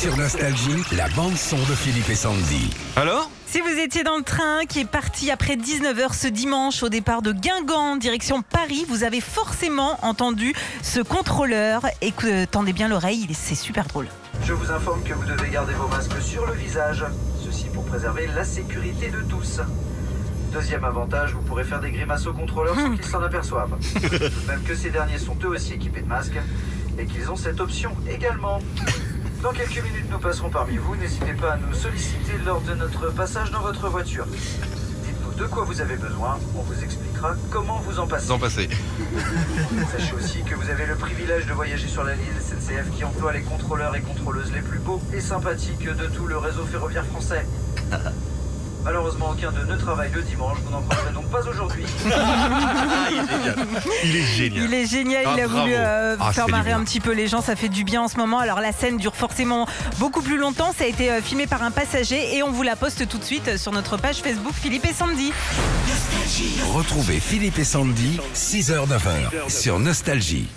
Sur Nostalgie, la bande-son de Philippe et Sandy. Alors Si vous étiez dans le train qui est parti après 19h ce dimanche au départ de Guingamp, direction Paris, vous avez forcément entendu ce contrôleur. Écoutez, tendez bien l'oreille, il est- c'est super drôle. Je vous informe que vous devez garder vos masques sur le visage. Ceci pour préserver la sécurité de tous. Deuxième avantage, vous pourrez faire des grimaces aux contrôleurs sans qu'ils s'en aperçoivent. Tout de même que ces derniers sont eux aussi équipés de masques et qu'ils ont cette option également. Dans quelques minutes, nous passerons parmi vous. N'hésitez pas à nous solliciter lors de notre passage dans votre voiture. Dites-nous de quoi vous avez besoin. On vous expliquera comment vous en passer. Sans passer. Sachez aussi que vous avez le privilège de voyager sur la ligne SNCF qui emploie les contrôleurs et contrôleuses les plus beaux et sympathiques de tout le réseau ferroviaire français. Malheureusement, aucun d'eux ne travaille le dimanche, vous n'en prendrez donc pas aujourd'hui. Il est génial. Il est génial, Ah, il a bravo. voulu euh, Ah, faire marrer un petit peu les gens, ça fait du bien en ce moment. Alors la scène dure forcément beaucoup plus longtemps, ça a été euh, filmé par un passager et on vous la poste tout de suite sur notre page Facebook Philippe et Sandy. Retrouvez Philippe et Sandy, 6h-9h, sur Nostalgie.